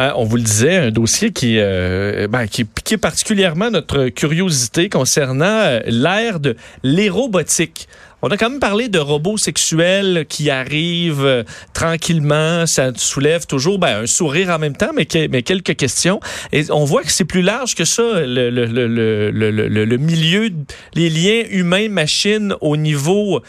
Hein, on vous le disait, un dossier qui, euh, ben, piquait particulièrement notre curiosité concernant euh, l'ère de l'érobotique. On a quand même parlé de robots sexuels qui arrivent euh, tranquillement. Ça soulève toujours ben, un sourire en même temps, mais, quelques questions. Et on voit que c'est plus large que ça, le, le milieu, les liens humains-machines au niveau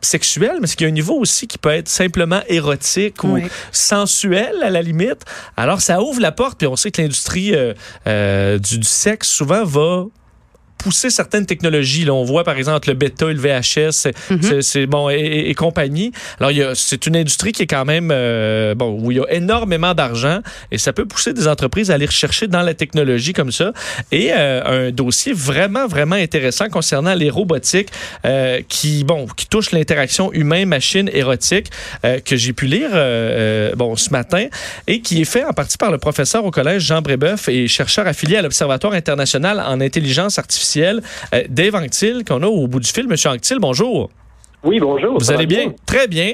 sexuel, mais c'est qu'il y a un niveau aussi qui peut être simplement érotique ou sensuel à la limite. Alors ça ouvre la porte, puis on sait que l'industrie euh, euh, du, du, sexe souvent va pousser certaines technologies. Là, on voit par exemple le bêta, le VHS, mhm. c'est bon et, compagnie. Alors c'est une industrie qui est quand même euh, bon où il y a énormément d'argent et ça peut pousser des entreprises à aller rechercher dans la technologie comme ça. Et euh, un dossier vraiment vraiment intéressant concernant les robotiques euh, qui bon qui touche l'interaction humain-machine érotique que j'ai pu lire bon ce matin et qui est fait en partie par le professeur au collège Jean Brébeuf et chercheur affilié à l'Observatoire international en intelligence artificielle euh, Dave Anctil, qu'on a au bout du fil. Monsieur Anctil, bonjour. Oui, bonjour. Vous allez bien? Très bien.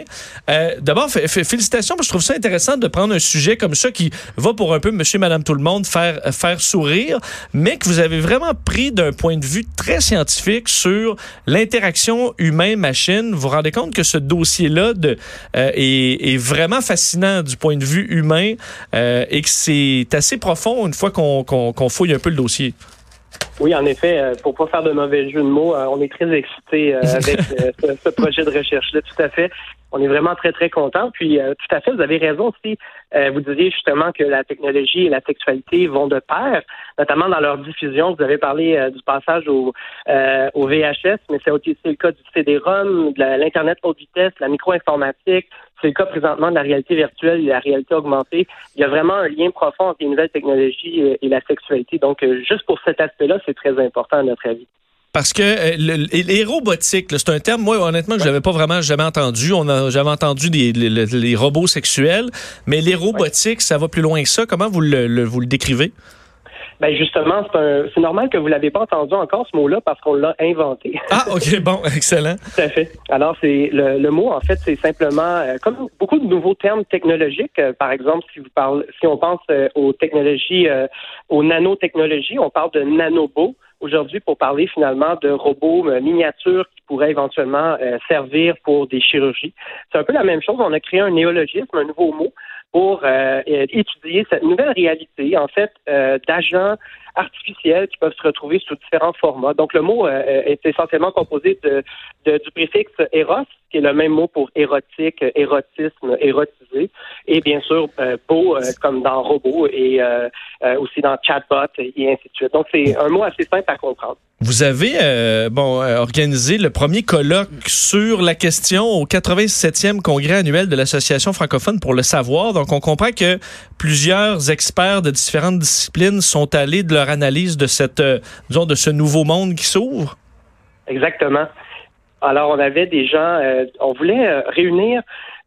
Euh, d'abord, félicitations, parce que je trouve ça intéressant de prendre un sujet comme ça qui va pour un peu monsieur, madame, tout le monde faire, faire sourire, mais que vous avez vraiment pris d'un point de vue très scientifique sur l'interaction humain-machine. Vous vous rendez compte que ce dossier-là euh, est, vraiment fascinant du point de vue humain et que c'est assez profond une fois qu'on fouille un peu le dossier? Oui, en effet, euh, pour pas faire de mauvais jeu de mots, euh, on est très excités euh, avec ce, projet de recherche-là, tout à fait. On est vraiment très, très contents. Puis, tout à fait, vous avez raison aussi. vous disiez justement que la technologie et la sexualité vont de pair, notamment dans leur diffusion. Vous avez parlé du passage au, au VHS, mais c'est aussi le cas du CD-ROM, de l'Internet haute vitesse, la micro-informatique, c'est le cas présentement de la réalité virtuelle et la réalité augmentée. Il y a vraiment un lien profond entre les nouvelles technologies et la sexualité. Donc, euh, juste pour cet aspect-là, c'est très important à notre avis. Parce que euh, les robotiques, c'est un terme, moi, honnêtement, que je n'avais pas vraiment jamais entendu. On a, j'avais entendu les, robots sexuels, mais les robotiques, ça va plus loin que ça. Comment vous vous le décrivez? Ben justement, c'est normal que vous l'avez pas entendu encore ce mot-là parce qu'on l'a inventé. Ah ok bon excellent. Tout à fait. Alors c'est le, mot en fait c'est simplement euh, comme beaucoup de nouveaux termes technologiques. Euh, par exemple si vous parlez si on pense euh, aux technologies aux nanotechnologies, on parle de nanobots aujourd'hui pour parler finalement de robots miniatures qui pourraient éventuellement servir pour des chirurgies. C'est un peu la même chose. On a créé un néologisme, un nouveau mot pour euh, étudier cette nouvelle réalité, en fait, euh, d'agents artificiels qui peuvent se retrouver sous différents formats. Donc, le mot euh, est essentiellement composé de, du préfixe éros, qui est le même mot pour érotique, érotisme, érotisé, et bien sûr, beau, comme dans robot, et aussi dans chatbot, et ainsi de suite. Donc, c'est un mot assez simple à comprendre. Vous avez bon organisé le premier colloque sur la question au 87e congrès annuel de l'Association francophone pour le savoir. On comprend que plusieurs experts de différentes disciplines sont allés de leur analyse de cette, euh, ce nouveau monde qui s'ouvre. Exactement. Alors, on avait des gens, on voulait réunir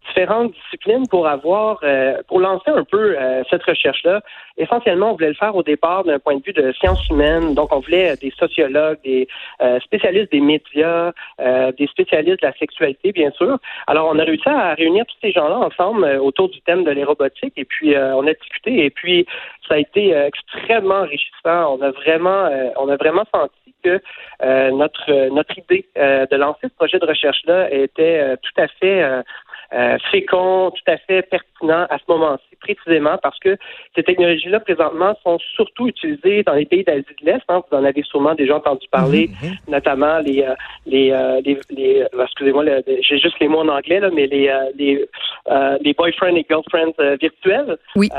différentes disciplines pour avoir, euh, pour lancer un peu euh, cette recherche-là. Essentiellement, on voulait le faire au départ d'un point de vue de sciences humaines. Donc, on voulait des sociologues, des euh, spécialistes des médias, des spécialistes de la sexualité, bien sûr. Alors, on a réussi à réunir tous ces gens-là ensemble autour du thème de l'érobotique et puis on a discuté et puis ça a été extrêmement enrichissant. On a vraiment, on a vraiment senti que notre notre idée de lancer ce projet de recherche-là était tout à fait euh, fécond, tout à fait pertinent à ce moment-ci, précisément parce que ces technologies-là, présentement, sont surtout utilisées dans les pays d'Asie de l'Est. Hein. vous en avez sûrement déjà entendu parler, mhm, mhm. notamment les, euh, les, euh, les, les euh, excusez-moi, j'ai juste les mots en anglais, là, mais les, les, les boyfriends et girlfriends virtuels. Oui.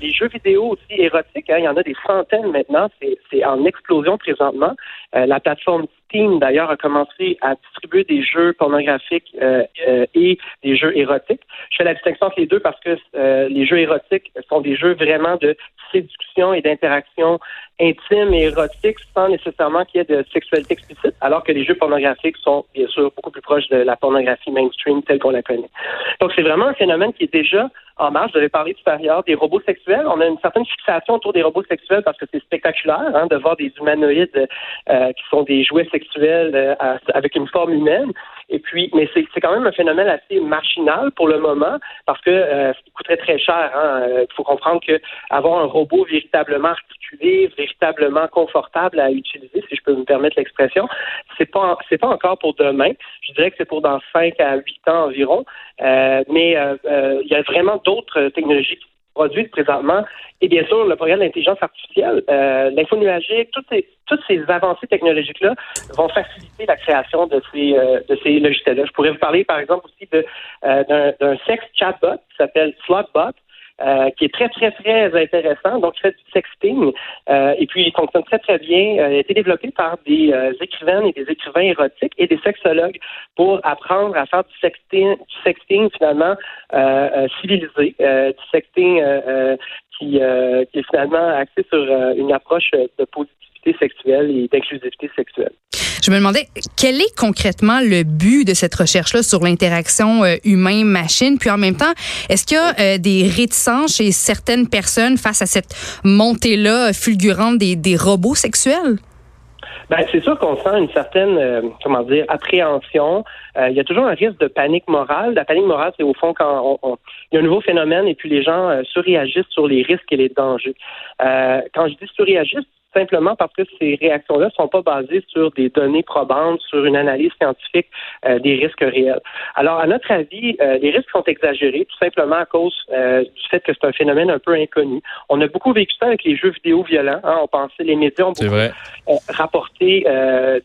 les jeux vidéo aussi érotiques, hein, il y en a des centaines maintenant, c'est en explosion présentement. la plateforme Steam, d'ailleurs, a commencé à distribuer des jeux pornographiques et des jeux érotiques. Je fais la distinction entre les deux parce que euh, les jeux érotiques sont des jeux vraiment de séduction et d'interaction intime et érotique sans nécessairement qu'il y ait de sexualité explicite, alors que les jeux pornographiques sont bien sûr beaucoup plus proches de la pornographie mainstream telle qu'on la connaît. Donc c'est vraiment un phénomène qui est déjà en marche. Je devais parler tout à l'heure des robots sexuels. On a une certaine fixation autour des robots sexuels parce que c'est spectaculaire hein, de voir des humanoïdes euh, qui sont des jouets sexuels euh, avec une forme humaine. Et puis, mais c'est quand même un phénomène assez marginal pour le moment parce que euh, ça coûterait très cher. Hein. Il faut comprendre que avoir un robot véritablement articulé, véritablement confortable à utiliser, si je peux me permettre l'expression, c'est pas c'est pas encore pour demain. Je dirais que c'est pour dans 5 à 8 ans environ. Euh, mais euh, euh, il y a vraiment d'autres technologies qui produites présentement. Et bien sûr, le progrès de l'intelligence artificielle, euh, l'info nuagique, toutes ces, toutes ces avancées technologiques-là vont faciliter la création de ces, ces logiciels-là. Je pourrais vous parler, par exemple, aussi de, d'un, sex chatbot qui s'appelle Slotbot, euh, qui est très, très, très intéressant. Donc, il fait du sexting. Euh, et puis, il fonctionne très, très bien. Euh, il a été développé par des écrivaines et des écrivains érotiques et des sexologues pour apprendre à faire du sexting, du sexting finalement civilisé, du sexting qui, qui est finalement axé sur une approche de positivité sexuelle et d'inclusivité sexuelle. Je me demandais quel est concrètement le but de cette recherche-là sur l'interaction euh, humain-machine, puis en même temps, est-ce qu'il y a euh, des réticences chez certaines personnes face à cette montée-là fulgurante des, des robots sexuels? Ben, c'est sûr qu'on sent une certaine, euh, comment dire, appréhension. il y a toujours un risque de panique morale. La panique morale, c'est au fond quand il y a un nouveau phénomène et puis les gens surréagissent sur les risques et les dangers. quand je dis surréagissent, simplement parce que ces réactions-là ne sont pas basées sur des données probantes, sur une analyse scientifique euh, des risques réels. Alors, à notre avis, euh, les risques sont exagérés tout simplement à cause euh, du fait que c'est un phénomène un peu inconnu. On a beaucoup vécu ça avec les jeux vidéo violents. Hein. on pensait, les médias ont beaucoup rapporté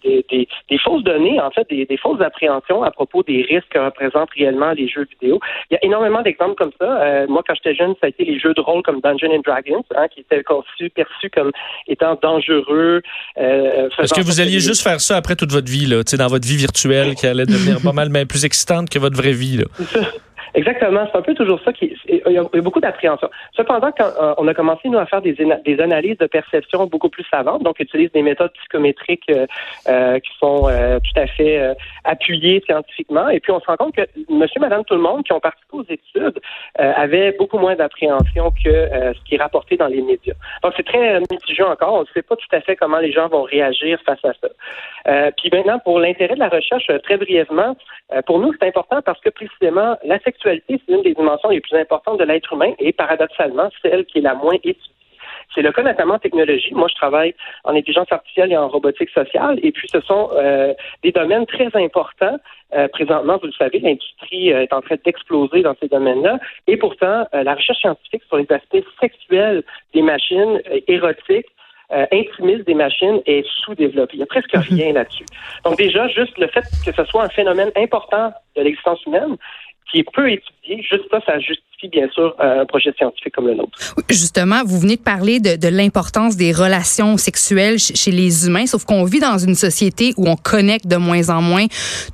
des, des, des, fausses données, en fait, des, des, fausses appréhensions à propos des risques que représentent réellement les jeux vidéo. Il y a énormément d'exemples comme ça. moi, quand j'étais jeune, ça a été les jeux de rôle comme Dungeons and Dragons, hein, qui étaient conçus, perçus comme étant dangereux. Euh, Est-ce que vous alliez juste faire ça après toute votre vie, là, dans votre vie virtuelle, qui allait devenir pas mal plus excitante que votre vraie vie? Là. Exactement, c'est un peu toujours ça qui. Il y a beaucoup d'appréhension. Cependant, quand euh, on a commencé nous à faire des, analyses de perception beaucoup plus savantes, donc utilise des méthodes psychométriques euh, euh qui sont euh, tout à fait appuyées scientifiquement, et puis on se rend compte que Monsieur, Madame, tout le monde qui ont participé aux études avaient beaucoup moins d'appréhension que ce qui est rapporté dans les médias. Donc c'est très mitigé encore. On ne sait pas tout à fait comment les gens vont réagir face à ça. puis maintenant, pour l'intérêt de la recherche, très brièvement, pour nous c'est important parce que précisément la c'est une des dimensions les plus importantes de l'être humain et paradoxalement, celle qui est la moins étudiée. C'est le cas notamment en technologie. Moi, je travaille en intelligence artificielle et en robotique sociale, et puis ce sont euh, des domaines très importants. Euh, présentement, vous le savez, l'industrie euh, est en train d'exploser dans ces domaines-là, et pourtant, la recherche scientifique sur les aspects sexuels des machines érotiques intimiste des machines est sous-développée. Il n'y a presque mhm. rien là-dessus. Donc déjà, juste le fait que ce soit un phénomène important de l'existence humaine, qui est peu étudié, juste ça, ça justifie bien sûr, un projet scientifique comme le nôtre. Justement, vous venez de parler de, de l'importance des relations sexuelles chez les humains, sauf qu'on vit dans une société où on connecte de moins en moins.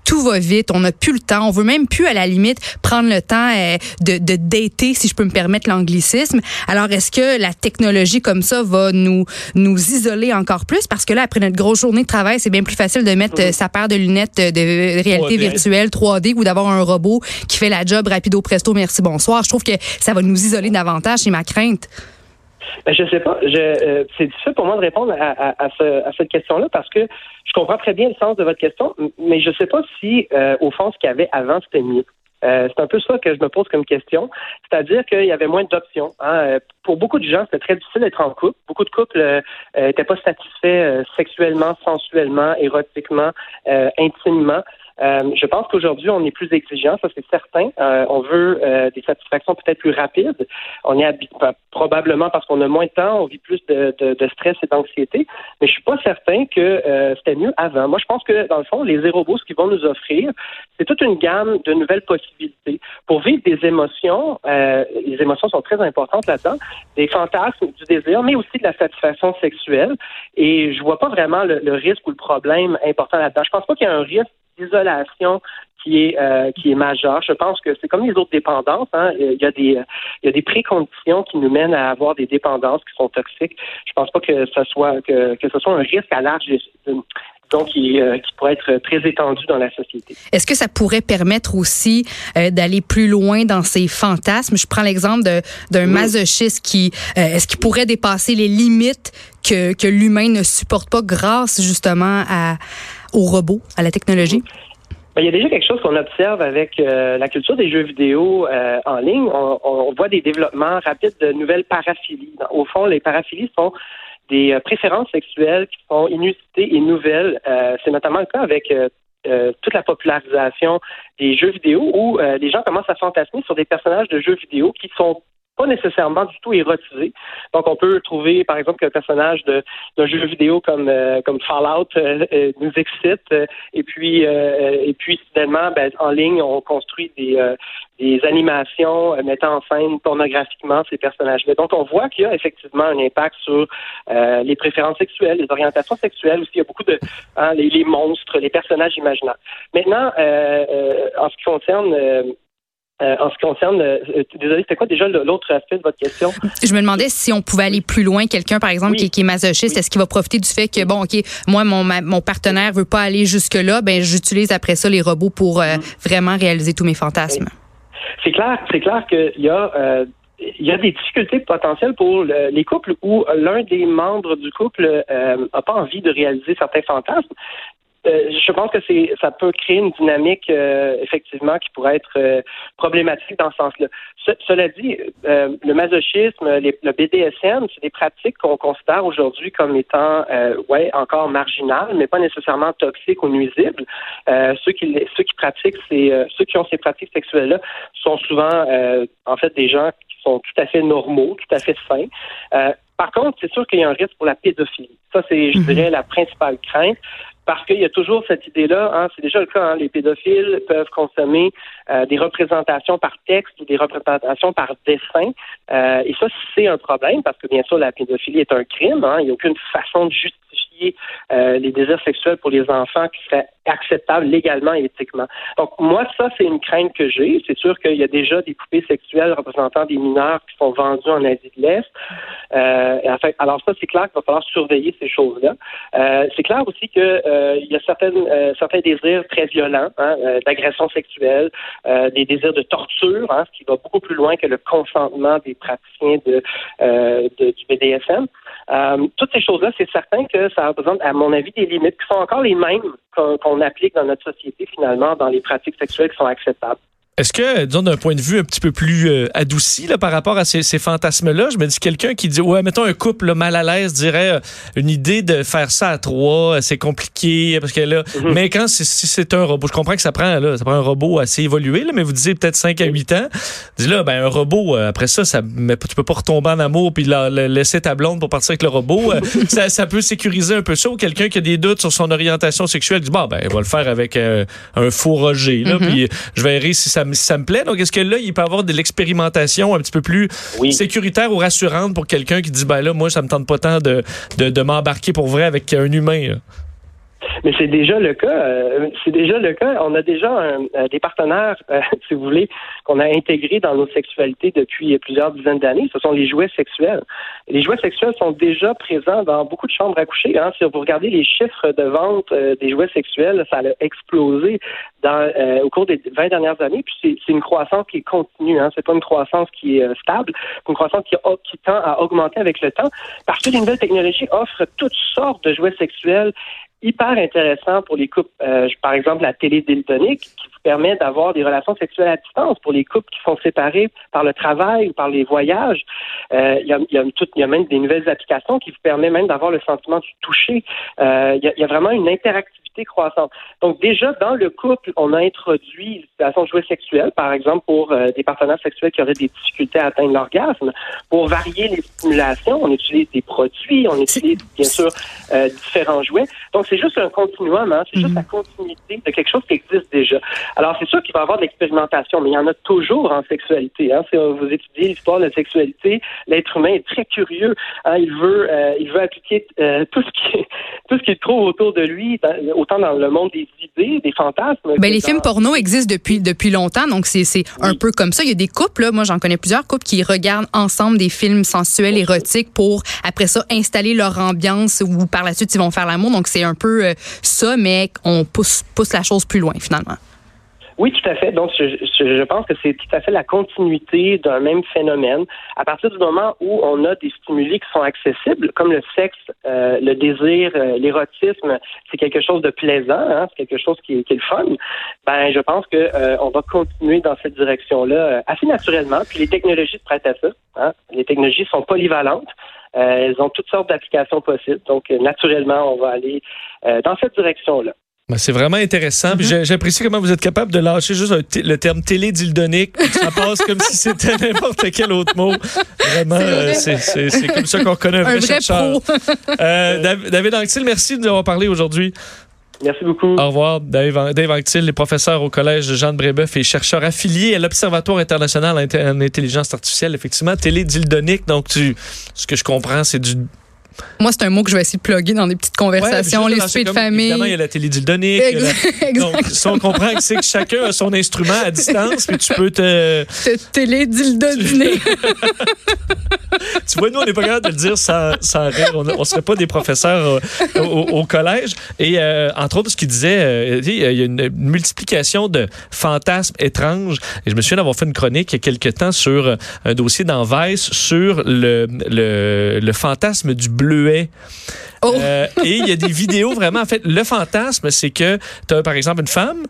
Tout va vite, on n'a plus le temps, on veut même plus, à la limite, prendre le temps euh, de, de dater, si je peux me permettre l'anglicisme. Alors, est-ce que la technologie comme ça va nous, nous isoler encore plus? Parce que là, après notre grosse journée de travail, c'est bien plus facile de mettre euh, sa paire de lunettes de réalité virtuelle 3D ou d'avoir un robot qui fait la job rapido presto, merci, bonsoir. Je trouve que ça va nous isoler davantage, c'est ma crainte. Ben, je sais pas. Euh, c'est difficile pour moi de répondre à, cette question-là parce que je comprends très bien le sens de votre question, mais je ne sais pas si, euh, au fond, ce qu'il y avait avant, c'était mieux. Euh, c'est un peu ça que je me pose comme question. C'est-à-dire qu'il y avait moins d'options. Hein. Pour beaucoup de gens, c'était très difficile d'être en couple. Beaucoup de couples n'étaient pas satisfaits sexuellement, sensuellement, érotiquement, intimement. Euh, je pense qu'aujourd'hui, on est plus exigeant, ça c'est certain. Euh, on veut euh, des satisfactions peut-être plus rapides. On est probablement parce qu'on a moins de temps, on vit plus de, de, de stress et d'anxiété. Mais je suis pas certain que c'était mieux avant. Moi, je pense que dans le fond, les robots, ce qu'ils vont nous offrir, c'est toute une gamme de nouvelles possibilités pour vivre des émotions. les émotions sont très importantes là-dedans, des fantasmes, du désir, mais aussi de la satisfaction sexuelle. Et je vois pas vraiment le, le risque ou le problème important là-dedans. Je pense pas qu'il y a un risque d'isolation qui est euh, qui est majeure. Je pense que c'est comme les autres dépendances. Hein. Il y a des il y a des préconditions qui nous mènent à avoir des dépendances qui sont toxiques. Je pense pas que ce soit que, que ce soit un risque à large donc qui, euh, qui, pourrait être très étendu dans la société. Est-ce que ça pourrait permettre aussi euh, d'aller plus loin dans ces fantasmes? Je prends l'exemple d'un masochiste qui, est-ce qu'il pourrait dépasser les limites que, que l'humain ne supporte pas grâce justement à, aux robots, à la technologie? Ben, il y a déjà quelque chose qu'on observe avec euh, la culture des jeux vidéo euh, en ligne. On, voit des développements rapides de nouvelles paraphilies. Au fond, les paraphilies sont des euh, préférences sexuelles qui sont inusitées et nouvelles. C'est notamment le cas avec toute la popularisation des jeux vidéo où les gens commencent à fantasmer sur des personnages de jeux vidéo qui sont pas nécessairement du tout érotisé. Donc, on peut trouver, par exemple, qu'un personnage d'un jeu vidéo comme euh, comme Fallout euh, euh, nous excite, et puis et puis soudainement, ben, en ligne, on construit des des animations mettant en scène pornographiquement ces personnages-là. Donc, on voit qu'il y a effectivement un impact sur les préférences sexuelles, les orientations sexuelles aussi. Il y a beaucoup de hein, les, les, monstres, les personnages imaginaires. Maintenant, en ce qui concerne euh, en ce qui concerne, euh, euh, désolé, c'était quoi déjà l'autre aspect de votre question? Je me demandais si on pouvait aller plus loin. Quelqu'un, par exemple, qui, est masochiste, est-ce qu'il va profiter du fait que, bon, OK, moi, mon, mon partenaire veut pas aller jusque-là, ben j'utilise après ça les robots pour mm. vraiment réaliser tous mes fantasmes? C'est clair, c'est clair qu'il y a... il y a des difficultés potentielles pour les couples où l'un des membres du couple n'a pas envie de réaliser certains fantasmes. Euh, je pense que c'est ça peut créer une dynamique euh, effectivement qui pourrait être euh, problématique dans ce sens-là. cela dit, le masochisme, le BDSM, c'est des pratiques qu'on considère aujourd'hui comme étant ouais encore marginales, mais pas nécessairement toxiques ou nuisibles. ceux qui ceux qui pratiquent ces ceux qui ont ces pratiques sexuelles-là sont souvent en fait des gens qui sont tout à fait normaux, tout à fait sains. Par contre, c'est sûr qu'il y a un risque pour la pédophilie. Ça, c'est, je mhm. dirais, la principale crainte parce qu'il y a toujours cette idée-là, hein, c'est déjà le cas, hein, les pédophiles peuvent consommer euh, des représentations par texte ou des représentations par dessin. Euh, et ça, c'est un problème parce que bien sûr, la pédophilie est un crime. Hein, il n'y a aucune façon de justifier euh, les désirs sexuels pour les enfants qui serait acceptable légalement et éthiquement. Donc moi, ça, c'est une crainte que j'ai. C'est sûr qu'il y a déjà des poupées sexuelles représentant des mineurs qui sont vendues en Asie de l'Est. Euh, alors ça, c'est clair qu'il va falloir surveiller ces choses-là. Euh, c'est clair aussi qu'il euh, y a certaines, euh, certains désirs très violents, hein, euh, d'agression sexuelle, des désirs de torture, hein, ce qui va beaucoup plus loin que le consentement des praticiens de, de du BDSM. toutes ces choses-là, c'est certain que ça représente, à mon avis, des limites qui sont encore les mêmes qu'on applique dans notre société, finalement, dans les pratiques sexuelles qui sont acceptables. Est-ce que, disons, d'un point de vue un petit peu plus euh, adouci là, par rapport à ces, ces fantasmes-là, je me dis quelqu'un qui dit, ouais, mettons un couple mal à l'aise dirait euh, une idée de faire ça à trois, euh, c'est compliqué, parce que là, mhm. mais quand si c'est un robot, je comprends que ça prend, là, ça prend un robot assez évolué, là, mais vous disiez peut-être 5 à 8 ans, dis là, ben un robot, après ça, ça mais tu peux pas retomber en amour puis la, laisser ta blonde pour partir avec le robot. ça, ça, peut sécuriser un peu ça, ou quelqu'un qui a des doutes sur son orientation sexuelle dit, bon, ben, on va le faire avec un faux Roger, là, mhm. puis je verrai si ça ça, me plaît. Donc, est-ce que là, il peut y avoir de l'expérimentation un petit peu plus sécuritaire ou rassurante pour quelqu'un qui dit, ben là, moi, ça me tente pas tant de, de, m'embarquer pour vrai avec un humain? Mais c'est déjà le cas. Euh, c'est déjà le cas. On a déjà euh, des partenaires, euh, si vous voulez, qu'on a intégrés dans nos sexualités depuis plusieurs dizaines d'années. Ce sont les jouets sexuels. Les jouets sexuels sont déjà présents dans beaucoup de chambres à coucher. Hein. Si vous regardez les chiffres de vente des jouets sexuels, ça a explosé dans, au cours des 20 dernières années. Puis c'est une croissance qui est continue. Hein. C'est pas une croissance qui est stable. C'est une croissance qui, qui tend à augmenter avec le temps parce que les nouvelles technologies offrent toutes sortes de jouets sexuels hyper intéressant pour les couples. Euh, par exemple, la télé qui vous permet d'avoir des relations sexuelles à distance pour les couples qui sont séparés par le travail ou par les voyages. Euh, il y, a, y, a y a même des nouvelles applications qui vous permettent même d'avoir le sentiment du toucher. Euh, il y, a vraiment une interactivité croissante. Donc déjà, dans le couple, on a introduit de jouet sexuel, par exemple, pour euh, des partenaires sexuels qui auraient des difficultés à atteindre l'orgasme. Pour varier les stimulations, on utilise des produits, on utilise bien sûr euh, différents jouets. Donc c'est juste un continuum, hein, c'est juste mhm. la continuité de quelque chose qui existe déjà. Alors c'est sûr qu'il va y avoir de l'expérimentation, mais il y en a toujours en sexualité. Hein. Si vous étudiez l'histoire de la sexualité, l'être humain est très curieux. Hein. Il veut, euh, il veut appliquer tout ce qui, tout ce qu'il trouve autour de lui, autant dans le monde des idées, des fantasmes. Ben, les films porno existent depuis depuis longtemps, donc c'est c'est un peu comme ça. Il y a des couples, là, moi j'en connais plusieurs couples qui regardent ensemble des films sensuels, érotiques pour après ça installer leur ambiance ou par la suite ils vont faire l'amour. Donc c'est un peu euh, ça, mais on pousse pousse la chose plus loin finalement. Oui, tout à fait. Donc, je, je pense que c'est tout à fait la continuité d'un même phénomène. À partir du moment où on a des stimuli qui sont accessibles, comme le sexe, euh, le désir, euh, l'érotisme, c'est quelque chose de plaisant, hein, c'est quelque chose qui, qui, est le fun. Ben, je pense que euh, on va continuer dans cette direction-là assez naturellement. Puis les technologies se prêtent à ça. Hein. Les technologies sont polyvalentes. elles ont toutes sortes d'applications possibles. Donc, naturellement, on va aller dans cette direction-là. Ben, c'est vraiment intéressant. Mm-hmm. J'apprécie comment vous êtes capable de lâcher juste le terme télé-dildonique. Ça passe comme si c'était n'importe quel autre mot. Vraiment, c'est euh, comme ça qu'on connaît un, vrai, chercheur. Euh, David Anctil, merci de nous avoir parlé aujourd'hui. Merci beaucoup. Au revoir, Dave, Dave Anctil, les professeurs au Collège de Jean de Brébeuf et chercheur affilié à l'Observatoire international en intelligence artificielle. Effectivement, télé-dildonique. Donc, tu, ce que je comprends, c'est du moi, c'est un mot que je vais essayer de plugger dans des petites conversations, les soupers de famille. Évidemment, il y a la télé-dildonique. Donc, si on comprend que c'est que chacun a son instrument à distance, puis tu peux te... Te télé-dildonner. tu vois, nous, on n'est pas capable de le dire sans, sans rire. On ne serait pas des professeurs euh, au, collège. Et euh, entre autres, ce qu'il disait, euh, il y a une multiplication de fantasmes étranges. Et je me souviens d'avoir fait une chronique il y a quelques temps sur un dossier dans Vice sur le, le, le fantasme du bleuet. Oh. Euh, et il y a des vidéos vraiment. En fait, le fantasme, c'est que tu as par exemple une femme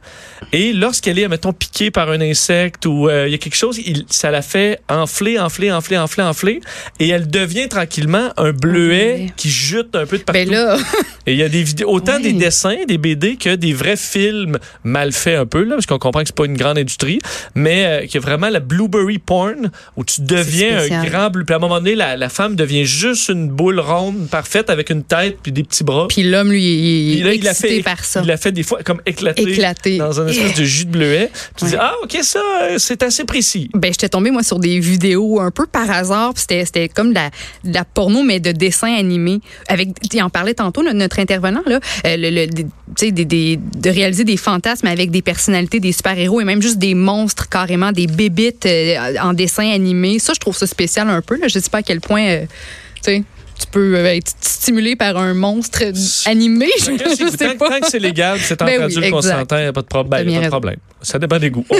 et lorsqu'elle est, mettons, piquée par un insecte ou euh, il y a quelque chose, il, ça la fait enfler, enfler, enfler, enfler, enfler et elle devient tranquillement un bleuet qui jute un peu de ben partout. Et il y a des vidéos, autant des dessins, des BD que des vrais films mal faits un peu, là, parce qu'on comprend que c'est pas une grande industrie, mais euh, qu'il y a vraiment la blueberry porn où tu deviens un grand bleu. Puis à un moment donné, la, la femme devient juste une boule ronde parfaite avec une tête puis des petits bras. Puis l'homme, lui, il, est excité fait, par ça. Il a fait des fois comme éclaté, dans un espèce de jus de bleuet. Tu dis, ah, OK, ça, c'est assez précis. Ben, j'étais tombée, moi, sur des vidéos un peu par hasard. C'était comme de la, de la, porno, mais de dessin animé. Avec, il en parlait tantôt, notre intervenant, là, euh, le, des, des, de réaliser des fantasmes avec des personnalités, des super-héros et même juste des monstres carrément, des bébites euh, en dessin animé. Ça, je trouve ça spécial un peu. Là. Je sais pas à quel point, euh, tu sais tu peux euh, être stimulé par un monstre animé. Je, sais pas. Tant que c'est légal, c'est ben entendu oui, le consentant, il n'y a pas de, problème. pas de problème. Ça dépend des goûts.